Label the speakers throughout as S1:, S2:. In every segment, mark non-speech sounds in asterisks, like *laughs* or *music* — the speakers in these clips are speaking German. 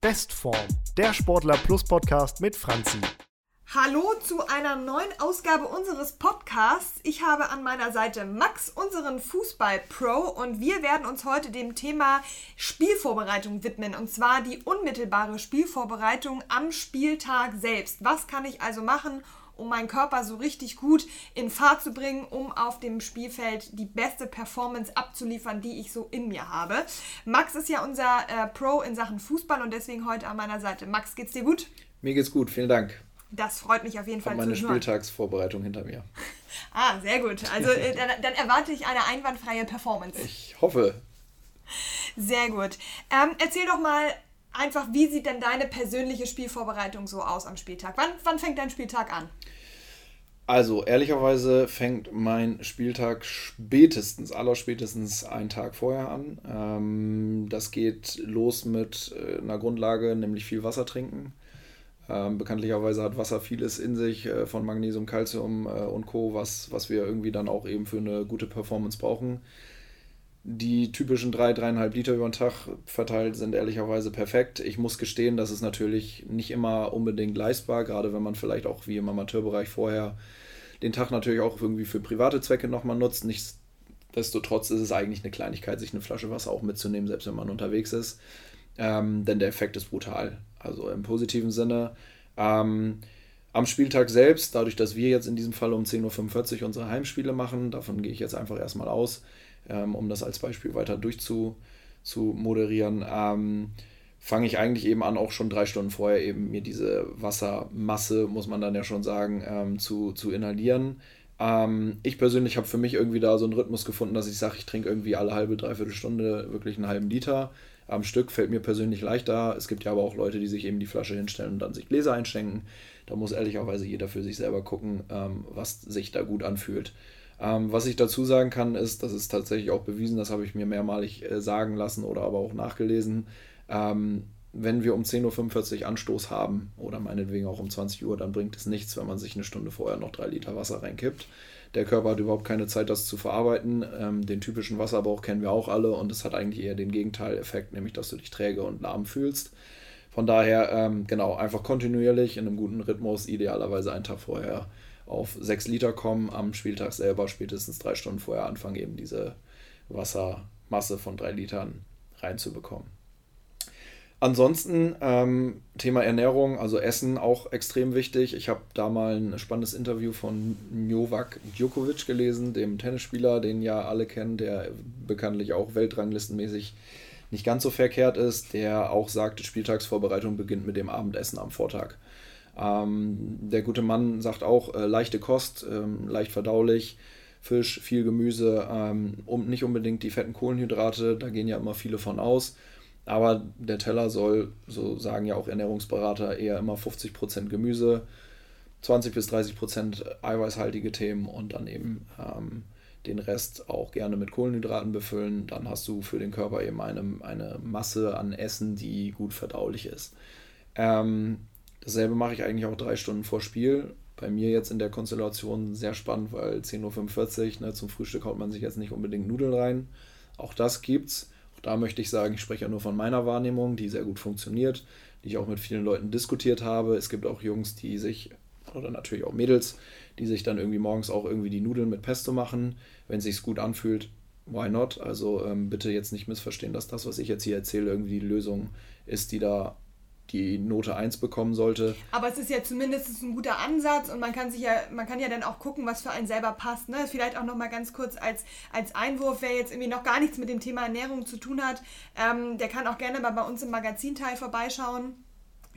S1: Bestform, der Sportler Plus Podcast mit Franzi.
S2: Hallo zu einer neuen Ausgabe unseres Podcasts. Ich habe an meiner Seite Max, unseren Fußball-Pro, und wir werden uns heute dem Thema Spielvorbereitung widmen. Und zwar die unmittelbare Spielvorbereitung am Spieltag selbst. Was kann ich also machen, um meinen Körper so richtig gut in Fahrt zu bringen, um auf dem Spielfeld die beste Performance abzuliefern, die ich so in mir habe. Max ist ja unser äh, Pro in Sachen Fußball und deswegen heute an meiner Seite. Max, geht's dir gut?
S3: Mir geht's gut, vielen Dank.
S2: Das freut mich auf jeden Fall.
S3: Ich meine Spieltagsvorbereitung hinter mir. *laughs*
S2: ah, sehr gut. Also äh, dann, dann, erwarte ich eine einwandfreie Performance.
S3: Ich hoffe.
S2: Sehr gut. Ähm, erzähl doch mal einfach, wie sieht denn deine persönliche Spielvorbereitung so aus am Spieltag? Wann, wann fängt dein Spieltag an?
S3: Also, ehrlicherweise fängt mein Spieltag spätestens, allerspätestens einen Tag vorher an. Ähm, das geht los mit äh, einer Grundlage, nämlich viel Wasser trinken. Ähm, bekanntlicherweise hat Wasser vieles in sich äh, von Magnesium, Calcium äh, und Co., was, was wir irgendwie dann auch eben für eine gute Performance brauchen. Die typischen drei, dreieinhalb Liter über den Tag verteilt sind ehrlicherweise perfekt. Ich muss gestehen, das ist natürlich nicht immer unbedingt leistbar, gerade wenn man vielleicht auch wie im Amateurbereich vorher den Tag natürlich auch irgendwie für private Zwecke nochmal nutzt. Nichtsdestotrotz ist es eigentlich eine Kleinigkeit, sich eine Flasche Wasser auch mitzunehmen, selbst wenn man unterwegs ist. Ähm, denn der Effekt ist brutal. Also im positiven Sinne. Ähm, am Spieltag selbst, dadurch, dass wir jetzt in diesem Fall um 10.45 Uhr unsere Heimspiele machen, davon gehe ich jetzt einfach erstmal aus, ähm, um das als Beispiel weiter durchzumoderieren, ähm, fange ich eigentlich eben an, auch schon drei Stunden vorher eben mir diese Wassermasse, muss man dann ja schon sagen, ähm, zu, zu inhalieren. Ähm, ich persönlich habe für mich irgendwie da so einen Rhythmus gefunden, dass ich sage, ich trinke irgendwie alle halbe, dreiviertel Stunde wirklich einen halben Liter am Stück. Fällt mir persönlich leichter. Es gibt ja aber auch Leute, die sich eben die Flasche hinstellen und dann sich Gläser einschenken. Da muss ehrlicherweise jeder für sich selber gucken, ähm, was sich da gut anfühlt. Ähm, was ich dazu sagen kann, ist, das ist tatsächlich auch bewiesen, das habe ich mir mehrmalig äh, sagen lassen oder aber auch nachgelesen. Ähm, wenn wir um 10.45 Uhr Anstoß haben oder meinetwegen auch um 20 Uhr, dann bringt es nichts, wenn man sich eine Stunde vorher noch drei Liter Wasser reinkippt. Der Körper hat überhaupt keine Zeit, das zu verarbeiten. Ähm, den typischen Wasserbauch kennen wir auch alle und es hat eigentlich eher den Gegenteileffekt, nämlich dass du dich träge und lahm fühlst. Von daher, ähm, genau, einfach kontinuierlich in einem guten Rhythmus, idealerweise einen Tag vorher auf 6 Liter kommen, am Spieltag selber spätestens drei Stunden vorher anfangen, eben diese Wassermasse von drei Litern reinzubekommen. Ansonsten ähm, Thema Ernährung, also Essen auch extrem wichtig. Ich habe da mal ein spannendes Interview von Novak Djokovic gelesen, dem Tennisspieler, den ja alle kennen, der bekanntlich auch weltranglistenmäßig nicht ganz so verkehrt ist, der auch sagt, Spieltagsvorbereitung beginnt mit dem Abendessen am Vortag. Ähm, der gute Mann sagt auch, äh, leichte Kost, ähm, leicht verdaulich, Fisch, viel Gemüse, ähm, um, nicht unbedingt die fetten Kohlenhydrate, da gehen ja immer viele von aus. Aber der Teller soll, so sagen ja auch Ernährungsberater, eher immer 50% Gemüse, 20 bis 30% eiweißhaltige Themen und dann eben ähm, den Rest auch gerne mit Kohlenhydraten befüllen. Dann hast du für den Körper eben eine, eine Masse an Essen, die gut verdaulich ist. Ähm, Dasselbe mache ich eigentlich auch drei Stunden vor Spiel. Bei mir jetzt in der Konstellation sehr spannend, weil 10.45 Uhr, ne, zum Frühstück haut man sich jetzt nicht unbedingt Nudeln rein. Auch das gibt's. Auch da möchte ich sagen, ich spreche ja nur von meiner Wahrnehmung, die sehr gut funktioniert, die ich auch mit vielen Leuten diskutiert habe. Es gibt auch Jungs, die sich, oder natürlich auch Mädels, die sich dann irgendwie morgens auch irgendwie die Nudeln mit Pesto machen. Wenn es sich gut anfühlt, why not? Also ähm, bitte jetzt nicht missverstehen, dass das, was ich jetzt hier erzähle, irgendwie die Lösung ist, die da die Note 1 bekommen sollte.
S2: Aber es ist ja zumindest ein guter Ansatz und man kann sich ja, man kann ja dann auch gucken, was für einen selber passt. Ne? Vielleicht auch nochmal ganz kurz als, als Einwurf, wer jetzt irgendwie noch gar nichts mit dem Thema Ernährung zu tun hat, ähm, der kann auch gerne mal bei uns im Magazinteil vorbeischauen.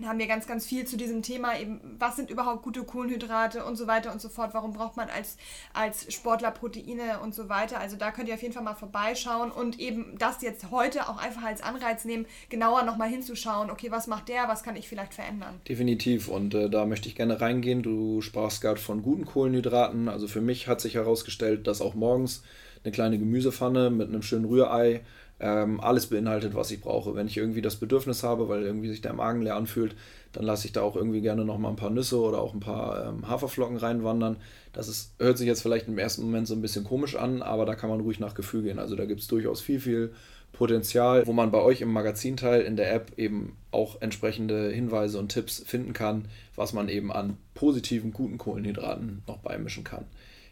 S2: Haben wir ganz, ganz viel zu diesem Thema, eben, was sind überhaupt gute Kohlenhydrate und so weiter und so fort, warum braucht man als, als Sportler Proteine und so weiter. Also da könnt ihr auf jeden Fall mal vorbeischauen und eben das jetzt heute auch einfach als Anreiz nehmen, genauer nochmal hinzuschauen, okay, was macht der, was kann ich vielleicht verändern.
S3: Definitiv und äh, da möchte ich gerne reingehen. Du sprachst gerade von guten Kohlenhydraten. Also für mich hat sich herausgestellt, dass auch morgens eine kleine Gemüsepfanne mit einem schönen Rührei ähm, alles beinhaltet, was ich brauche. Wenn ich irgendwie das Bedürfnis habe, weil irgendwie sich der Magen leer anfühlt, dann lasse ich da auch irgendwie gerne noch mal ein paar Nüsse oder auch ein paar ähm, Haferflocken reinwandern. Das ist, hört sich jetzt vielleicht im ersten Moment so ein bisschen komisch an, aber da kann man ruhig nach Gefühl gehen. Also da gibt es durchaus viel, viel Potenzial, wo man bei euch im Magazinteil in der App eben auch entsprechende Hinweise und Tipps finden kann, was man eben an positiven, guten Kohlenhydraten noch beimischen kann.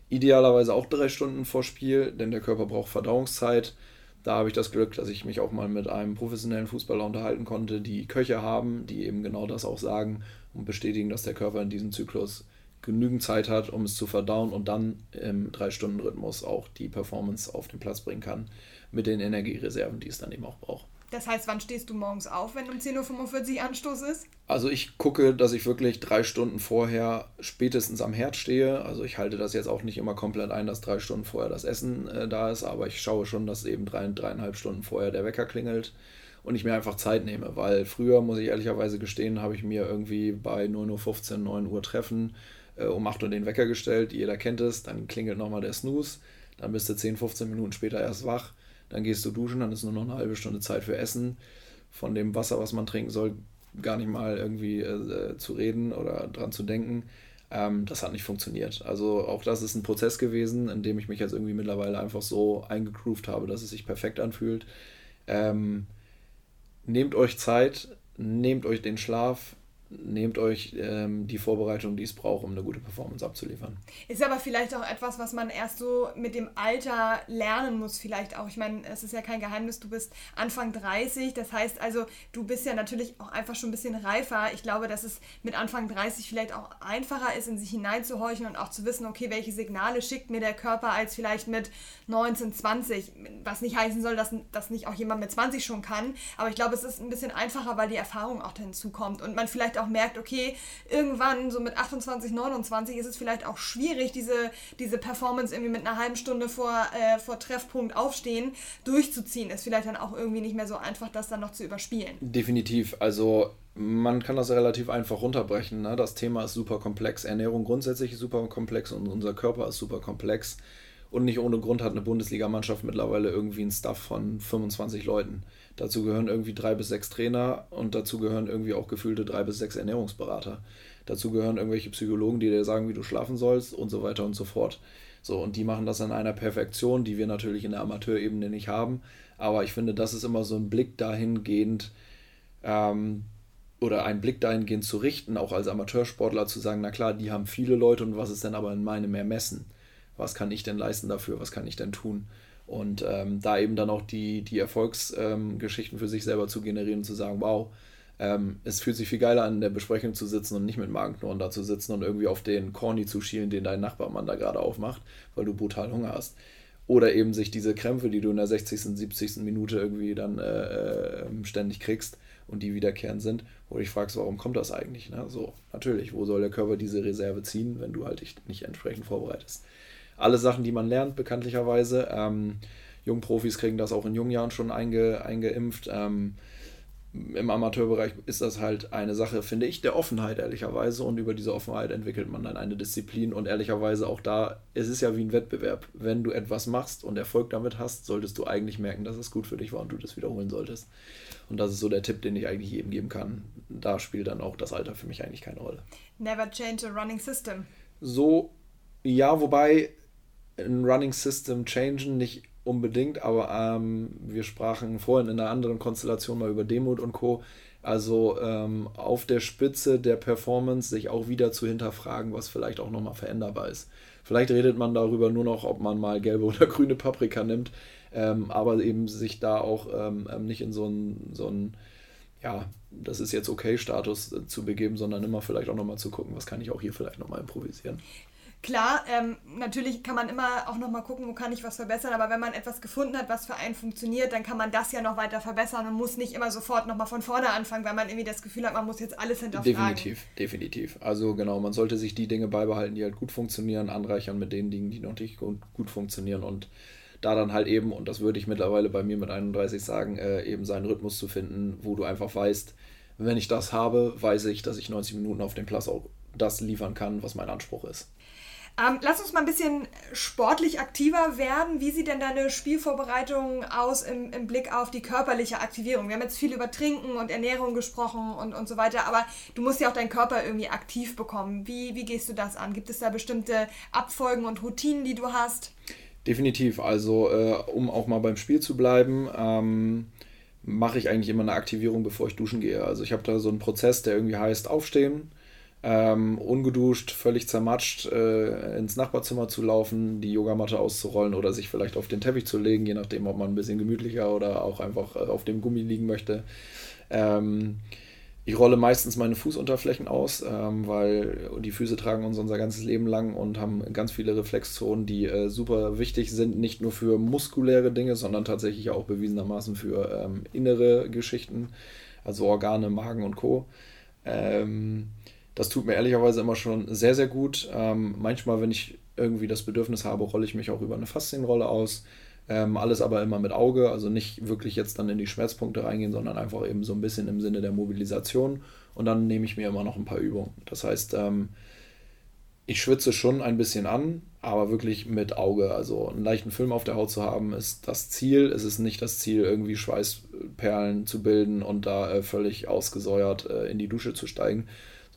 S3: Idealerweise auch drei Stunden vor Spiel, denn der Körper braucht Verdauungszeit. Da habe ich das Glück, dass ich mich auch mal mit einem professionellen Fußballer unterhalten konnte, die Köche haben, die eben genau das auch sagen und bestätigen, dass der Körper in diesem Zyklus genügend Zeit hat, um es zu verdauen und dann im 3-Stunden-Rhythmus auch die Performance auf den Platz bringen kann mit den Energiereserven, die es dann eben auch braucht.
S2: Das heißt, wann stehst du morgens auf, wenn um 10.45 Uhr Anstoß ist?
S3: Also ich gucke, dass ich wirklich drei Stunden vorher spätestens am Herd stehe. Also ich halte das jetzt auch nicht immer komplett ein, dass drei Stunden vorher das Essen äh, da ist, aber ich schaue schon, dass eben drei, dreieinhalb Stunden vorher der Wecker klingelt und ich mir einfach Zeit nehme, weil früher, muss ich ehrlicherweise gestehen, habe ich mir irgendwie bei 9.15 Uhr, 9 Uhr Treffen äh, um 8 Uhr den Wecker gestellt. Jeder kennt es, dann klingelt nochmal der Snooze, dann bist du 10, 15 Minuten später erst wach dann gehst du duschen, dann ist nur noch eine halbe Stunde Zeit für Essen. Von dem Wasser, was man trinken soll, gar nicht mal irgendwie äh, zu reden oder dran zu denken. Ähm, das hat nicht funktioniert. Also auch das ist ein Prozess gewesen, in dem ich mich jetzt irgendwie mittlerweile einfach so eingegroovt habe, dass es sich perfekt anfühlt. Ähm, nehmt euch Zeit, nehmt euch den Schlaf, nehmt euch ähm, die Vorbereitung, die es braucht, um eine gute Performance abzuliefern.
S2: Ist aber vielleicht auch etwas, was man erst so mit dem Alter lernen muss, vielleicht auch. Ich meine, es ist ja kein Geheimnis, du bist Anfang 30, das heißt also, du bist ja natürlich auch einfach schon ein bisschen reifer. Ich glaube, dass es mit Anfang 30 vielleicht auch einfacher ist, in sich hineinzuhorchen und auch zu wissen, okay, welche Signale schickt mir der Körper als vielleicht mit 19, 20, was nicht heißen soll, dass das nicht auch jemand mit 20 schon kann, aber ich glaube, es ist ein bisschen einfacher, weil die Erfahrung auch hinzukommt und man vielleicht auch merkt, okay, irgendwann so mit 28, 29 ist es vielleicht auch schwierig, diese, diese Performance irgendwie mit einer halben Stunde vor, äh, vor Treffpunkt aufstehen durchzuziehen. Ist vielleicht dann auch irgendwie nicht mehr so einfach, das dann noch zu überspielen.
S3: Definitiv. Also man kann das relativ einfach runterbrechen. Ne? Das Thema ist super komplex. Ernährung grundsätzlich ist super komplex und unser Körper ist super komplex. Und nicht ohne Grund hat eine Bundesligamannschaft mittlerweile irgendwie einen Staff von 25 Leuten. Dazu gehören irgendwie drei bis sechs Trainer und dazu gehören irgendwie auch gefühlte drei bis sechs Ernährungsberater. Dazu gehören irgendwelche Psychologen, die dir sagen, wie du schlafen sollst und so weiter und so fort. So, und die machen das in einer Perfektion, die wir natürlich in der Amateurebene nicht haben. Aber ich finde, das ist immer so ein Blick dahingehend, ähm, oder ein Blick dahingehend zu richten, auch als Amateursportler zu sagen, na klar, die haben viele Leute und was ist denn aber in meinem Ermessen? Was kann ich denn leisten dafür? Was kann ich denn tun? Und ähm, da eben dann auch die, die Erfolgsgeschichten ähm, für sich selber zu generieren und zu sagen, wow, ähm, es fühlt sich viel geiler an, in der Besprechung zu sitzen und nicht mit Magenknurren da zu sitzen und irgendwie auf den Corny zu schielen, den dein Nachbarmann da gerade aufmacht, weil du brutal Hunger hast. Oder eben sich diese Krämpfe, die du in der 60., 70. Minute irgendwie dann äh, ähm, ständig kriegst und die wiederkehrend sind, wo du dich fragst, warum kommt das eigentlich? Ne? So, natürlich, wo soll der Körper diese Reserve ziehen, wenn du halt dich nicht entsprechend vorbereitest? Alle Sachen, die man lernt, bekanntlicherweise. Ähm, Jungprofis kriegen das auch in jungen Jahren schon einge, eingeimpft. Ähm, Im Amateurbereich ist das halt eine Sache, finde ich, der Offenheit, ehrlicherweise. Und über diese Offenheit entwickelt man dann eine Disziplin. Und ehrlicherweise auch da, es ist ja wie ein Wettbewerb. Wenn du etwas machst und Erfolg damit hast, solltest du eigentlich merken, dass es gut für dich war und du das wiederholen solltest. Und das ist so der Tipp, den ich eigentlich jedem geben kann. Da spielt dann auch das Alter für mich eigentlich keine Rolle.
S2: Never change a running system.
S3: So, ja, wobei ein Running System changen, nicht unbedingt, aber ähm, wir sprachen vorhin in einer anderen Konstellation mal über Demut und Co. Also ähm, auf der Spitze der Performance sich auch wieder zu hinterfragen, was vielleicht auch nochmal veränderbar ist. Vielleicht redet man darüber nur noch, ob man mal gelbe oder grüne Paprika nimmt, ähm, aber eben sich da auch ähm, ähm, nicht in so einen, so ja, das ist jetzt okay Status äh, zu begeben, sondern immer vielleicht auch nochmal zu gucken, was kann ich auch hier vielleicht nochmal improvisieren.
S2: Klar, ähm, natürlich kann man immer auch nochmal gucken, wo kann ich was verbessern, aber wenn man etwas gefunden hat, was für einen funktioniert, dann kann man das ja noch weiter verbessern und muss nicht immer sofort nochmal von vorne anfangen, weil man irgendwie das Gefühl hat, man muss jetzt alles hinterfragen.
S3: Definitiv, definitiv. Also genau, man sollte sich die Dinge beibehalten, die halt gut funktionieren, anreichern mit den Dingen, die noch nicht gut, gut funktionieren und da dann halt eben, und das würde ich mittlerweile bei mir mit 31 sagen, äh, eben seinen Rhythmus zu finden, wo du einfach weißt, wenn ich das habe, weiß ich, dass ich 90 Minuten auf dem Platz auch das liefern kann, was mein Anspruch ist.
S2: Ähm, lass uns mal ein bisschen sportlich aktiver werden. Wie sieht denn deine Spielvorbereitung aus im, im, Blick auf die körperliche Aktivierung? Wir haben jetzt viel über Trinken und Ernährung gesprochen und, und so weiter, aber du musst ja auch deinen Körper irgendwie aktiv bekommen. Wie, wie gehst du das an? Gibt es da bestimmte Abfolgen und Routinen, die du hast?
S3: Definitiv. Also, äh, um auch mal beim Spiel zu bleiben, ähm, mache ich eigentlich immer eine Aktivierung, bevor ich duschen gehe. Also ich habe da so einen Prozess, der irgendwie heißt aufstehen, ähm, ungeduscht, völlig zermatscht äh, ins Nachbarzimmer zu laufen, die Yogamatte auszurollen oder sich vielleicht auf den Teppich zu legen, je nachdem, ob man ein bisschen gemütlicher oder auch einfach äh, auf dem Gummi liegen möchte. Ähm, ich rolle meistens meine Fußunterflächen aus, ähm, weil die Füße tragen uns unser ganzes Leben lang und haben ganz viele Reflexzonen, die äh, super wichtig sind, nicht nur für muskuläre Dinge, sondern tatsächlich auch bewiesenermaßen für ähm, innere Geschichten, also Organe, Magen und Co. Ähm, das tut mir ehrlicherweise immer schon sehr, sehr gut. Ähm, manchmal, wenn ich irgendwie das Bedürfnis habe, rolle ich mich auch über eine Faszienrolle aus. Ähm, alles aber immer mit Auge, also nicht wirklich jetzt dann in die Schmerzpunkte reingehen, sondern einfach eben so ein bisschen im Sinne der Mobilisation. Und dann nehme ich mir immer noch ein paar Übungen. Das heißt, ähm, ich schwitze schon ein bisschen an, aber wirklich mit Auge. Also einen leichten Film auf der Haut zu haben, ist das Ziel. Es ist nicht das Ziel, irgendwie Schweißperlen zu bilden und da äh, völlig ausgesäuert äh, in die Dusche zu steigen,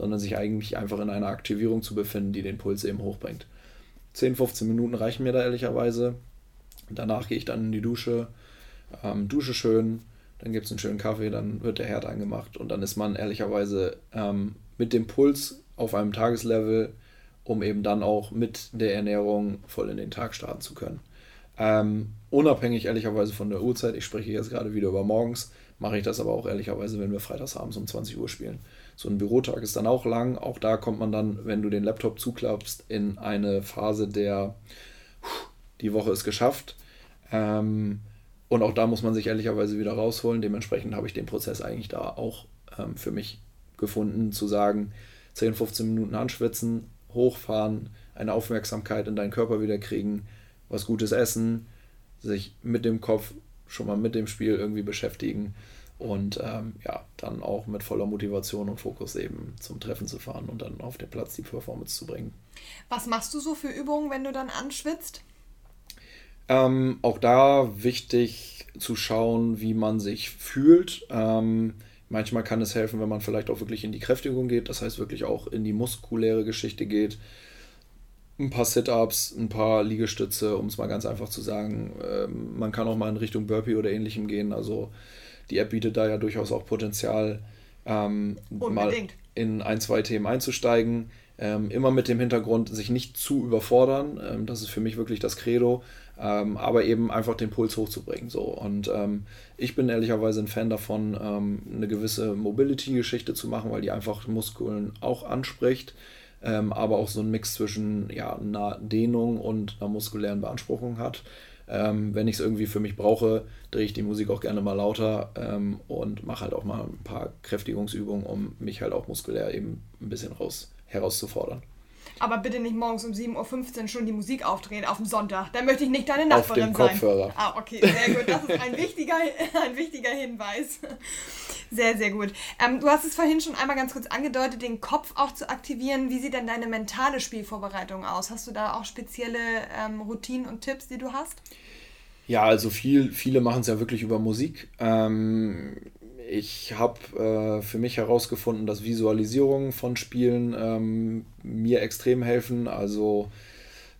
S3: sondern sich eigentlich einfach in einer Aktivierung zu befinden, die den Puls eben hochbringt. 10, 15 Minuten reichen mir da ehrlicherweise. Danach gehe ich dann in die Dusche, ähm, dusche schön, dann gibt es einen schönen Kaffee, dann wird der Herd angemacht und dann ist man ehrlicherweise ähm, mit dem Puls auf einem Tageslevel, um eben dann auch mit der Ernährung voll in den Tag starten zu können. Ähm, unabhängig ehrlicherweise von der Uhrzeit, ich spreche jetzt gerade wieder über morgens, mache ich das aber auch ehrlicherweise, wenn wir freitagsabends um 20 Uhr spielen. So ein Bürotag ist dann auch lang. Auch da kommt man dann, wenn du den Laptop zuklappst, in eine Phase der, die Woche ist geschafft. Ähm, und auch da muss man sich ehrlicherweise wieder rausholen. Dementsprechend habe ich den Prozess eigentlich da auch ähm, für mich gefunden, zu sagen, 10, 15 Minuten anschwitzen, hochfahren, eine Aufmerksamkeit in deinen Körper wieder kriegen, was Gutes essen, sich mit dem Kopf schon mal mit dem Spiel irgendwie beschäftigen und ähm, ja, dann auch mit voller Motivation und Fokus eben zum Treffen zu fahren und dann auf den Platz die Performance zu bringen.
S2: Was machst du so für Übungen, wenn du dann anschwitzt?
S3: Ähm, auch da wichtig zu schauen, wie man sich fühlt. Ähm, manchmal kann es helfen, wenn man vielleicht auch wirklich in die Kräftigung geht, das heißt wirklich auch in die muskuläre Geschichte geht. Ein paar Sit-ups, ein paar Liegestütze, um es mal ganz einfach zu sagen. Ähm, man kann auch mal in Richtung Burpee oder ähnlichem gehen. Also die App bietet da ja durchaus auch Potenzial, ähm, mal in ein, zwei Themen einzusteigen. Ähm, immer mit dem Hintergrund, sich nicht zu überfordern. Ähm, das ist für mich wirklich das Credo ähm, aber eben einfach den Puls hochzubringen. So. Und ähm, ich bin ehrlicherweise ein Fan davon, ähm, eine gewisse Mobility-Geschichte zu machen, weil die einfach Muskeln auch anspricht, aber auch so einen Mix zwischen ja, einer Dehnung und einer muskulären Beanspruchung hat. Ähm, wenn ich es irgendwie für mich brauche, drehe ich die Musik auch gerne mal lauter ähm, und mache halt auch mal ein paar Kräftigungsübungen, um mich halt auch muskulär eben ein bisschen raus, herauszufordern.
S2: Aber bitte nicht morgens um 7.15 Uhr schon die Musik aufdrehen auf dem Sonntag. Da möchte ich nicht deine Nachbarin auf dem Kopfhörer. sein. Ah, okay, sehr gut. Das ist ein wichtiger, *laughs* ein wichtiger Hinweis. Sehr, sehr gut. Ähm, du hast es vorhin schon einmal ganz kurz angedeutet, den Kopf auch zu aktivieren. Wie sieht denn deine mentale Spielvorbereitung aus? Hast du da auch spezielle ähm, Routinen und Tipps, die du hast?
S3: Ja, also viel, viele machen es ja wirklich über Musik. Ähm, ich habe äh, für mich herausgefunden, dass Visualisierungen von Spielen ähm, mir extrem helfen. Also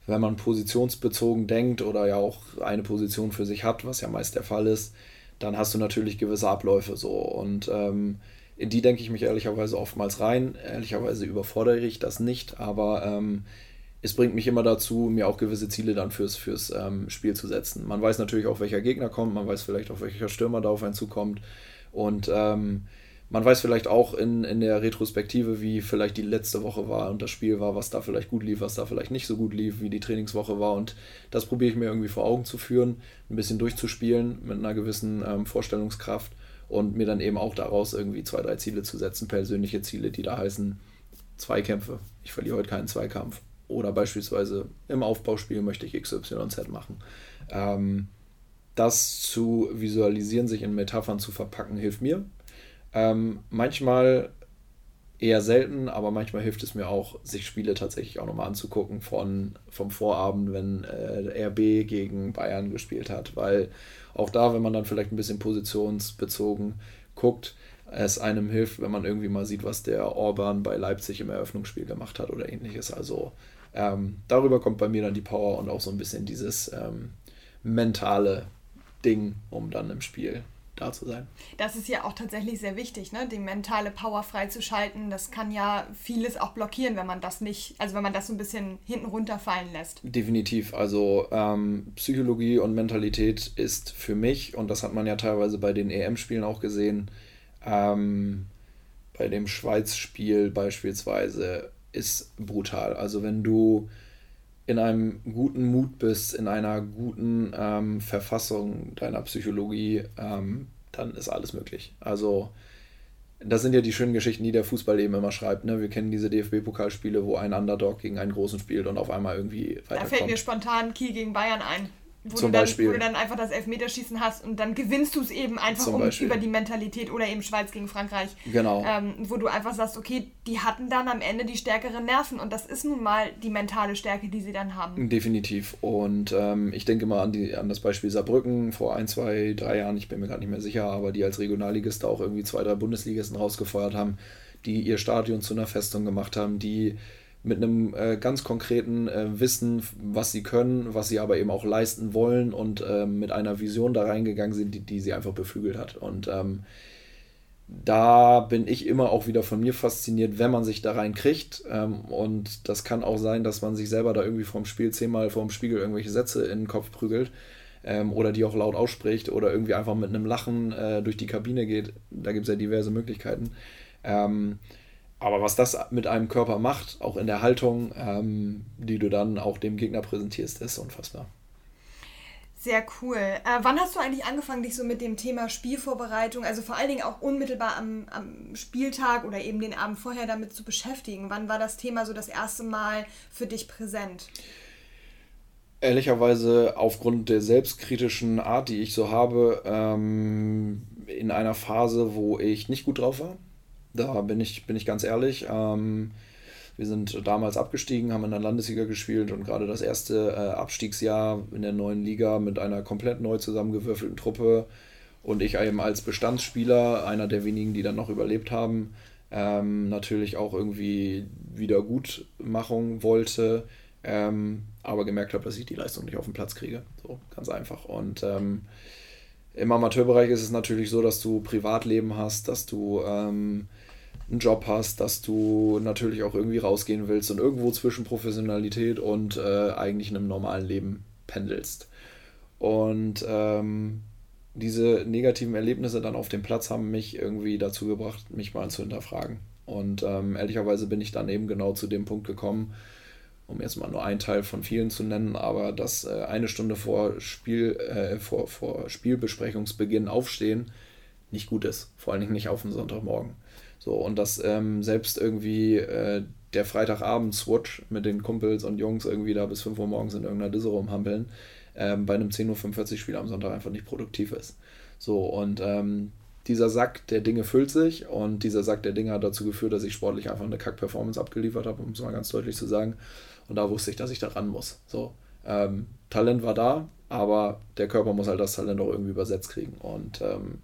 S3: wenn man positionsbezogen denkt oder ja auch eine Position für sich hat, was ja meist der Fall ist, dann hast du natürlich gewisse Abläufe so. Und ähm, in die denke ich mich ehrlicherweise oftmals rein. Ehrlicherweise überfordere ich das nicht, aber ähm, es bringt mich immer dazu, mir auch gewisse Ziele dann fürs, fürs ähm, Spiel zu setzen. Man weiß natürlich auch, welcher Gegner kommt, man weiß vielleicht auch, welcher Stürmer da auf einen zukommt. Und ähm, man weiß vielleicht auch in, in der Retrospektive, wie vielleicht die letzte Woche war und das Spiel war, was da vielleicht gut lief, was da vielleicht nicht so gut lief, wie die Trainingswoche war. Und das probiere ich mir irgendwie vor Augen zu führen, ein bisschen durchzuspielen mit einer gewissen ähm, Vorstellungskraft und mir dann eben auch daraus irgendwie zwei, drei Ziele zu setzen, persönliche Ziele, die da heißen Zweikämpfe. Ich verliere heute keinen Zweikampf. Oder beispielsweise im Aufbauspiel möchte ich XYZ machen. Ähm, das zu visualisieren, sich in Metaphern zu verpacken, hilft mir. Ähm, manchmal eher selten, aber manchmal hilft es mir auch, sich Spiele tatsächlich auch nochmal anzugucken von, vom Vorabend, wenn äh, RB gegen Bayern gespielt hat, weil auch da, wenn man dann vielleicht ein bisschen positionsbezogen guckt, es einem hilft, wenn man irgendwie mal sieht, was der Orban bei Leipzig im Eröffnungsspiel gemacht hat oder ähnliches. Also ähm, darüber kommt bei mir dann die Power und auch so ein bisschen dieses ähm, mentale Ding, um dann im Spiel da zu sein.
S2: Das ist ja auch tatsächlich sehr wichtig, ne? die mentale Power freizuschalten. Das kann ja vieles auch blockieren, wenn man das nicht, also wenn man das so ein bisschen hinten runterfallen lässt.
S3: Definitiv. Also ähm, Psychologie und Mentalität ist für mich, und das hat man ja teilweise bei den EM-Spielen auch gesehen, ähm, bei dem Schweiz-Spiel beispielsweise, ist brutal. Also wenn du in einem guten Mut bist, in einer guten ähm, Verfassung deiner Psychologie, ähm, dann ist alles möglich. Also das sind ja die schönen Geschichten, die der Fußball eben immer schreibt. Ne? Wir kennen diese DFB-Pokalspiele, wo ein Underdog gegen einen großen spielt und auf einmal irgendwie
S2: weiterkommt. Da fällt mir spontan Kiel gegen Bayern ein. Wo, Zum du dann, Beispiel. wo du dann einfach das Elfmeterschießen hast und dann gewinnst du es eben einfach um über die Mentalität oder eben Schweiz gegen Frankreich. Genau. Ähm, wo du einfach sagst, okay, die hatten dann am Ende die stärkeren Nerven und das ist nun mal die mentale Stärke, die sie dann haben.
S3: Definitiv. Und ähm, ich denke mal an, die, an das Beispiel Saarbrücken vor ein, zwei, drei Jahren, ich bin mir gar nicht mehr sicher, aber die als Regionalligist auch irgendwie zwei, drei Bundesligisten rausgefeuert haben, die ihr Stadion zu einer Festung gemacht haben, die mit einem äh, ganz konkreten äh, Wissen, was sie können, was sie aber eben auch leisten wollen und äh, mit einer Vision da reingegangen sind, die, die sie einfach beflügelt hat. Und ähm, da bin ich immer auch wieder von mir fasziniert, wenn man sich da reinkriegt. Ähm, und das kann auch sein, dass man sich selber da irgendwie vorm Spiel zehnmal vorm Spiegel irgendwelche Sätze in den Kopf prügelt ähm, oder die auch laut ausspricht oder irgendwie einfach mit einem Lachen äh, durch die Kabine geht. Da gibt es ja diverse Möglichkeiten. Ähm, aber was das mit einem Körper macht, auch in der Haltung, ähm, die du dann auch dem Gegner präsentierst, ist unfassbar.
S2: Sehr cool. Äh, wann hast du eigentlich angefangen, dich so mit dem Thema Spielvorbereitung, also vor allen Dingen auch unmittelbar am, am, Spieltag oder eben den Abend vorher damit zu beschäftigen? Wann war das Thema so das erste Mal für dich präsent?
S3: Ehrlicherweise aufgrund der selbstkritischen Art, die ich so habe, ähm, in einer Phase, wo ich nicht gut drauf war da bin ich, bin ich ganz ehrlich. Ähm, wir sind damals abgestiegen, haben in der Landesliga gespielt und gerade das erste äh, Abstiegsjahr in der neuen Liga mit einer komplett neu zusammengewürfelten Truppe und ich eben als Bestandsspieler, einer der wenigen, die dann noch überlebt haben, ähm, natürlich auch irgendwie Wiedergutmachung wollte, ähm, aber gemerkt habe, dass ich die Leistung nicht auf den Platz kriege. So, ganz einfach. Und ähm, im Amateurbereich ist es natürlich so, dass du Privatleben hast, dass du ähm, einen Job hast, dass du natürlich auch irgendwie rausgehen willst und irgendwo zwischen Professionalität und äh, eigentlich einem normalen Leben pendelst. Und ähm, diese negativen Erlebnisse dann auf dem Platz haben mich irgendwie dazu gebracht, mich mal zu hinterfragen. Und ähm, ehrlicherweise bin ich dann eben genau zu dem Punkt gekommen, um jetzt mal nur einen Teil von vielen zu nennen, aber dass äh, eine Stunde vor, Spiel, äh, vor, vor Spielbesprechungsbeginn aufstehen nicht gut ist. Vor allen Dingen nicht auf den Sonntagmorgen. So, und dass ähm, selbst irgendwie äh, der Freitagabend-Swatch mit den Kumpels und Jungs irgendwie da bis 5 Uhr morgens in irgendeiner Disse rumhampeln, ähm, bei einem 10.45 Uhr Spiel am Sonntag einfach nicht produktiv ist. So, und ähm, dieser Sack der Dinge füllt sich und dieser Sack der Dinge hat dazu geführt, dass ich sportlich einfach eine Kack-Performance abgeliefert habe, um es mal ganz deutlich zu sagen. Und da wusste ich, dass ich da ran muss. So, ähm, Talent war da, aber der Körper muss halt das Talent auch irgendwie übersetzt kriegen. Und ähm,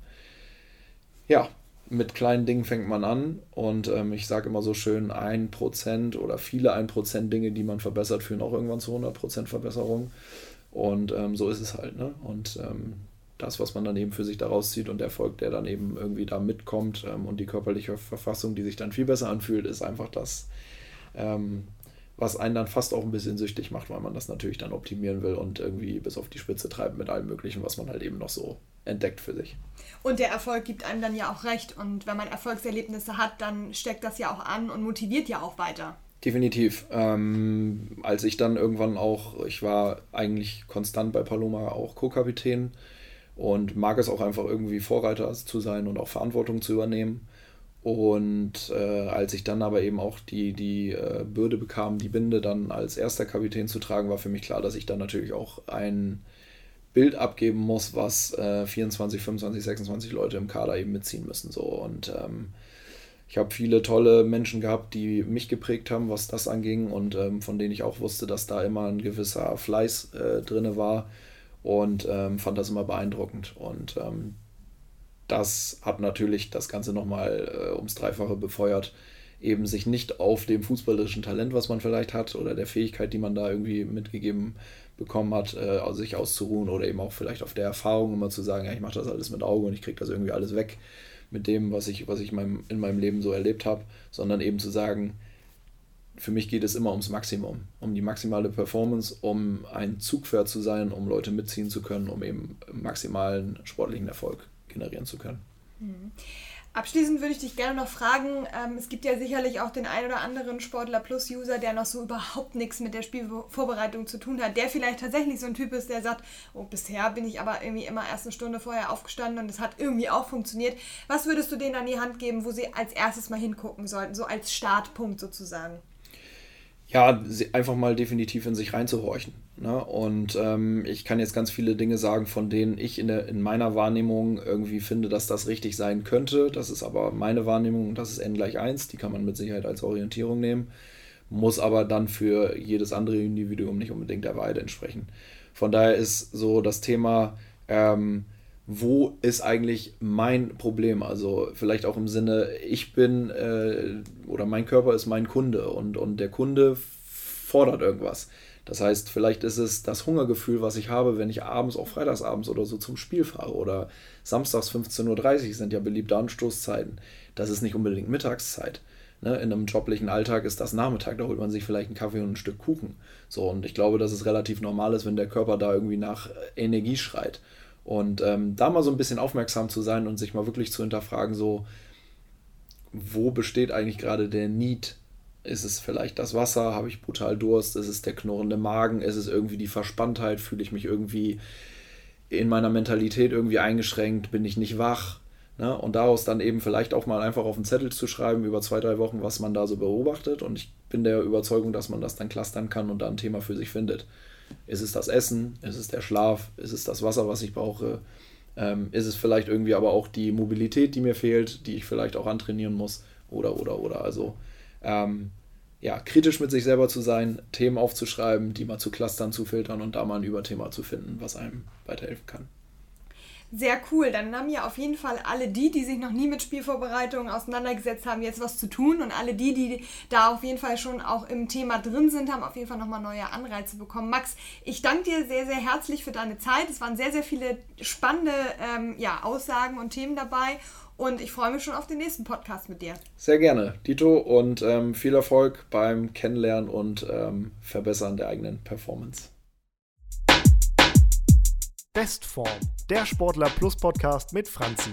S3: ja, mit kleinen Dingen fängt man an und ähm, ich sage immer so schön, ein Prozent oder viele ein Prozent Dinge, die man verbessert, führen auch irgendwann zu 100 Prozent Verbesserung und ähm, so ist es halt. Ne? Und ähm, das, was man dann eben für sich daraus zieht und der Erfolg, der dann eben irgendwie da mitkommt ähm, und die körperliche Verfassung, die sich dann viel besser anfühlt, ist einfach das, ähm, was einen dann fast auch ein bisschen süchtig macht, weil man das natürlich dann optimieren will und irgendwie bis auf die Spitze treibt mit allem Möglichen, was man halt eben noch so entdeckt für sich.
S2: Und der Erfolg gibt einem dann ja auch recht. Und wenn man Erfolgserlebnisse hat, dann steckt das ja auch an und motiviert ja auch weiter.
S3: Definitiv. Ähm, als ich dann irgendwann auch, ich war eigentlich konstant bei Paloma auch Co-Kapitän und mag es auch einfach irgendwie Vorreiter zu sein und auch Verantwortung zu übernehmen. Und äh, als ich dann aber eben auch die, die äh, Bürde bekam, die Binde dann als erster Kapitän zu tragen, war für mich klar, dass ich dann natürlich auch ein Bild abgeben muss, was äh, 24, 25, 26 Leute im Kader eben mitziehen müssen. So. Und ähm, ich habe viele tolle Menschen gehabt, die mich geprägt haben, was das anging und ähm, von denen ich auch wusste, dass da immer ein gewisser Fleiß äh, drin war und ähm, fand das immer beeindruckend. Und ähm, das hat natürlich das Ganze nochmal äh, ums Dreifache befeuert, eben sich nicht auf dem fußballerischen Talent, was man vielleicht hat, oder der Fähigkeit, die man da irgendwie mitgegeben bekommen hat, äh, sich auszuruhen oder eben auch vielleicht auf der Erfahrung immer zu sagen, ja, ich mache das alles mit Auge und ich kriege das irgendwie alles weg mit dem, was ich, was ich meinem, in meinem Leben so erlebt habe, sondern eben zu sagen, für mich geht es immer ums Maximum, um die maximale Performance, um ein Zugpferd zu sein, um Leute mitziehen zu können, um eben maximalen sportlichen Erfolg generieren zu können.
S2: Mhm. Abschließend würde ich dich gerne noch fragen, ähm, es gibt ja sicherlich auch den ein oder anderen Sportler Plus User, der noch so überhaupt nichts mit der Spielvorbereitung zu tun hat, der vielleicht tatsächlich so ein Typ ist, der sagt, oh, bisher bin ich aber irgendwie immer erst eine Stunde vorher aufgestanden und es hat irgendwie auch funktioniert. Was würdest du denen an die Hand geben, wo sie als erstes mal hingucken sollten, so als Startpunkt sozusagen?
S3: Ja, einfach mal definitiv in sich reinzuhorchen. Ne? Und ähm, ich kann jetzt ganz viele Dinge sagen, von denen ich in, der, in meiner Wahrnehmung irgendwie finde, dass das richtig sein könnte. Das ist aber meine Wahrnehmung, das ist n gleich 1, die kann man mit Sicherheit als Orientierung nehmen, muss aber dann für jedes andere Individuum nicht unbedingt der Wahrheit entsprechen. Von daher ist so das Thema, ähm, wo ist eigentlich mein Problem? Also vielleicht auch im Sinne, ich bin äh, oder mein Körper ist mein Kunde und, und der Kunde fordert irgendwas. Das heißt, vielleicht ist es das Hungergefühl, was ich habe, wenn ich abends, auch freitagsabends oder so zum Spiel fahre oder samstags 15.30 Uhr sind ja beliebte Anstoßzeiten. Das ist nicht unbedingt Mittagszeit. Ne? In einem joblichen Alltag ist das Nachmittag, da holt man sich vielleicht einen Kaffee und ein Stück Kuchen. So, und ich glaube, dass es relativ normal ist, wenn der Körper da irgendwie nach Energie schreit. Und ähm, da mal so ein bisschen aufmerksam zu sein und sich mal wirklich zu hinterfragen, so, wo besteht eigentlich gerade der Need? Ist es vielleicht das Wasser? Habe ich brutal Durst? Ist es der knurrende Magen? Ist es irgendwie die Verspanntheit? Fühle ich mich irgendwie in meiner Mentalität irgendwie eingeschränkt? Bin ich nicht wach? Ne? Und daraus dann eben vielleicht auch mal einfach auf einen Zettel zu schreiben über zwei, drei Wochen, was man da so beobachtet. Und ich bin der Überzeugung, dass man das dann clustern kann und da ein Thema für sich findet. Ist es das Essen? Ist es der Schlaf? Ist es das Wasser, was ich brauche? Ähm, ist es vielleicht irgendwie aber auch die Mobilität, die mir fehlt, die ich vielleicht auch antrainieren muss? Oder, oder, oder. Also, ähm, ja, kritisch mit sich selber zu sein, Themen aufzuschreiben, die mal zu clustern, zu filtern und da mal ein Überthema zu finden, was einem weiterhelfen kann.
S2: Sehr cool. Dann haben ja auf jeden Fall alle die, die sich noch nie mit Spielvorbereitungen auseinandergesetzt haben, jetzt was zu tun. Und alle die, die da auf jeden Fall schon auch im Thema drin sind, haben auf jeden Fall nochmal neue Anreize bekommen. Max, ich danke dir sehr, sehr herzlich für deine Zeit. Es waren sehr, sehr viele spannende ähm, ja, Aussagen und Themen dabei. Und ich freue mich schon auf den nächsten Podcast mit dir.
S3: Sehr gerne, Dito, und ähm, viel Erfolg beim Kennenlernen und ähm, Verbessern der eigenen Performance.
S1: Bestform, der Sportler Plus Podcast mit Franzi.